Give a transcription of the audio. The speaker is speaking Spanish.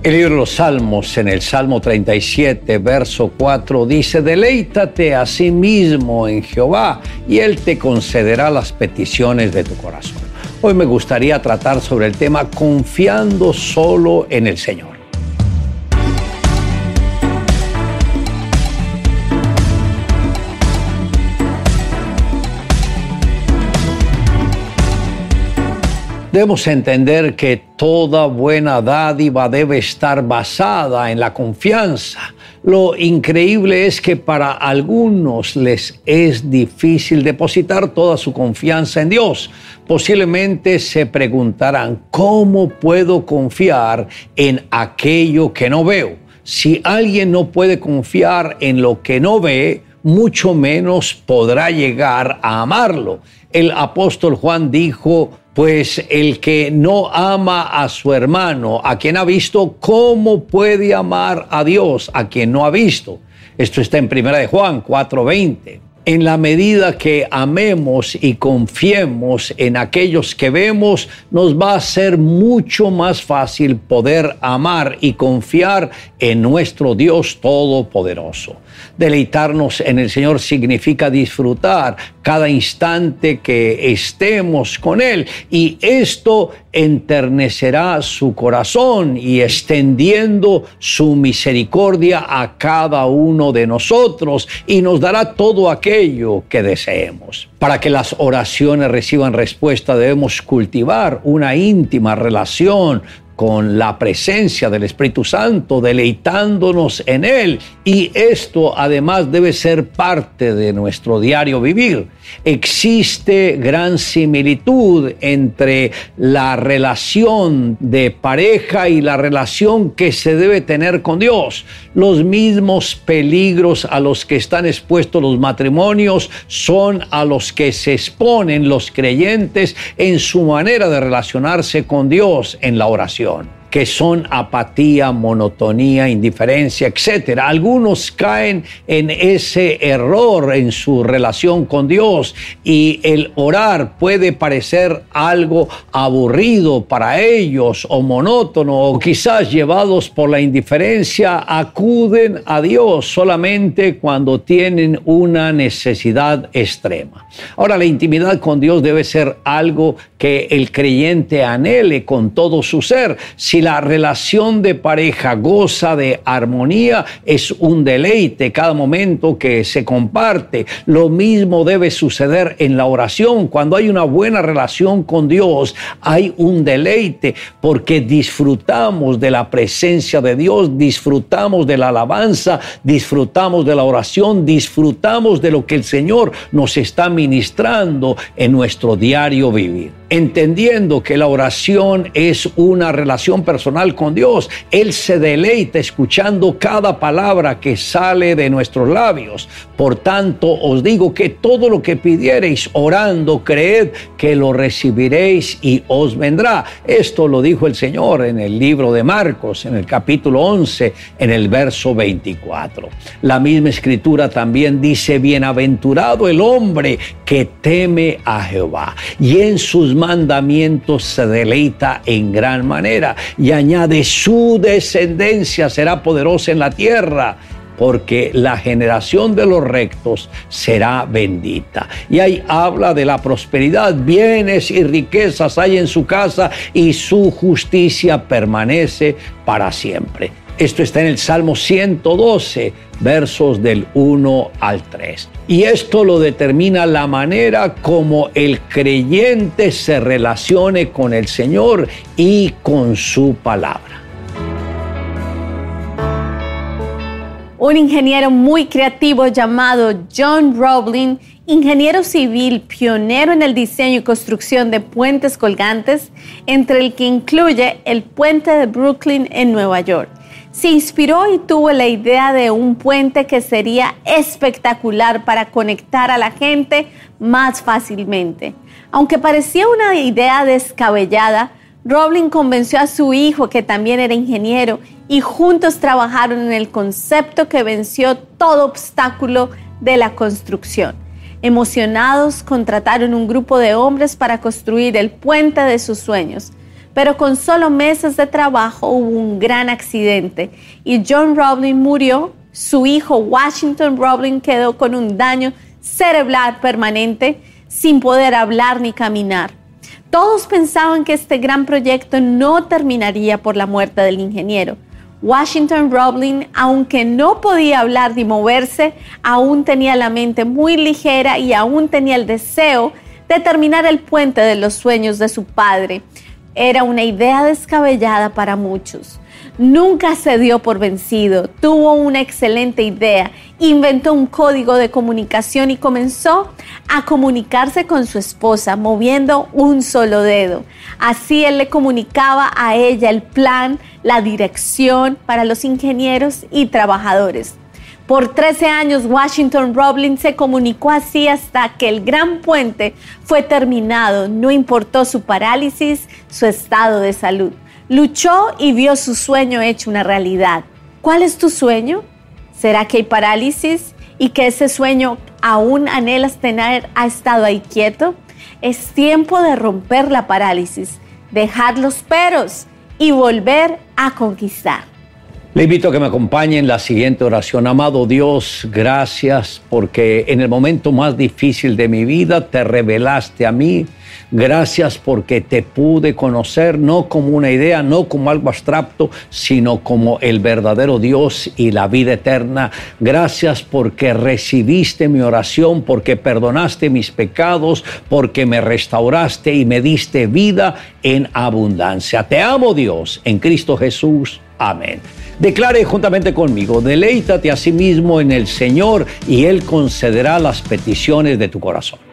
El libro de los Salmos, en el Salmo 37, verso 4, dice, deleítate a sí mismo en Jehová y Él te concederá las peticiones de tu corazón. Hoy me gustaría tratar sobre el tema confiando solo en el Señor. Debemos entender que toda buena dádiva debe estar basada en la confianza. Lo increíble es que para algunos les es difícil depositar toda su confianza en Dios. Posiblemente se preguntarán, ¿cómo puedo confiar en aquello que no veo? Si alguien no puede confiar en lo que no ve, mucho menos podrá llegar a amarlo. El apóstol Juan dijo, pues el que no ama a su hermano, a quien ha visto, ¿cómo puede amar a Dios a quien no ha visto? Esto está en 1 de Juan 4:20 en la medida que amemos y confiemos en aquellos que vemos, nos va a ser mucho más fácil poder amar y confiar en nuestro Dios Todopoderoso. Deleitarnos en el Señor significa disfrutar cada instante que estemos con Él y esto enternecerá su corazón y extendiendo su misericordia a cada uno de nosotros y nos dará todo aquello que deseemos. Para que las oraciones reciban respuesta debemos cultivar una íntima relación con la presencia del Espíritu Santo, deleitándonos en Él. Y esto además debe ser parte de nuestro diario vivir. Existe gran similitud entre la relación de pareja y la relación que se debe tener con Dios. Los mismos peligros a los que están expuestos los matrimonios son a los que se exponen los creyentes en su manera de relacionarse con Dios en la oración on. Que son apatía, monotonía, indiferencia, etc. Algunos caen en ese error en su relación con Dios y el orar puede parecer algo aburrido para ellos o monótono o quizás llevados por la indiferencia acuden a Dios solamente cuando tienen una necesidad extrema. Ahora la intimidad con Dios debe ser algo que el creyente anhele con todo su ser. La relación de pareja goza de armonía, es un deleite cada momento que se comparte. Lo mismo debe suceder en la oración. Cuando hay una buena relación con Dios, hay un deleite porque disfrutamos de la presencia de Dios, disfrutamos de la alabanza, disfrutamos de la oración, disfrutamos de lo que el Señor nos está ministrando en nuestro diario vivir entendiendo que la oración es una relación personal con Dios. Él se deleita escuchando cada palabra que sale de nuestros labios. Por tanto, os digo que todo lo que pidiereis orando, creed que lo recibiréis y os vendrá. Esto lo dijo el Señor en el libro de Marcos, en el capítulo 11, en el verso 24. La misma escritura también dice, bienaventurado el hombre que teme a Jehová y en sus mandamientos se deleita en gran manera y añade su descendencia será poderosa en la tierra porque la generación de los rectos será bendita. Y ahí habla de la prosperidad, bienes y riquezas hay en su casa y su justicia permanece para siempre. Esto está en el Salmo 112, versos del 1 al 3. Y esto lo determina la manera como el creyente se relacione con el Señor y con su palabra. Un ingeniero muy creativo llamado John Roblin, ingeniero civil pionero en el diseño y construcción de puentes colgantes, entre el que incluye el puente de Brooklyn en Nueva York se inspiró y tuvo la idea de un puente que sería espectacular para conectar a la gente más fácilmente. Aunque parecía una idea descabellada, Roblin convenció a su hijo, que también era ingeniero, y juntos trabajaron en el concepto que venció todo obstáculo de la construcción. Emocionados, contrataron un grupo de hombres para construir el puente de sus sueños pero con solo meses de trabajo hubo un gran accidente y John Roblin murió. Su hijo Washington Roblin quedó con un daño cerebral permanente sin poder hablar ni caminar. Todos pensaban que este gran proyecto no terminaría por la muerte del ingeniero. Washington Roblin, aunque no podía hablar ni moverse, aún tenía la mente muy ligera y aún tenía el deseo de terminar el puente de los sueños de su padre. Era una idea descabellada para muchos. Nunca se dio por vencido, tuvo una excelente idea, inventó un código de comunicación y comenzó a comunicarse con su esposa moviendo un solo dedo. Así él le comunicaba a ella el plan, la dirección para los ingenieros y trabajadores. Por 13 años Washington Roblin se comunicó así hasta que el gran puente fue terminado, no importó su parálisis, su estado de salud. Luchó y vio su sueño hecho una realidad. ¿Cuál es tu sueño? ¿Será que hay parálisis y que ese sueño aún anhelas tener ha estado ahí quieto? Es tiempo de romper la parálisis, dejar los peros y volver a conquistar. Le invito a que me acompañe en la siguiente oración. Amado Dios, gracias porque en el momento más difícil de mi vida te revelaste a mí Gracias porque te pude conocer no como una idea, no como algo abstracto, sino como el verdadero Dios y la vida eterna. Gracias porque recibiste mi oración, porque perdonaste mis pecados, porque me restauraste y me diste vida en abundancia. Te amo Dios en Cristo Jesús. Amén. Declare juntamente conmigo, deleítate a sí mismo en el Señor y Él concederá las peticiones de tu corazón.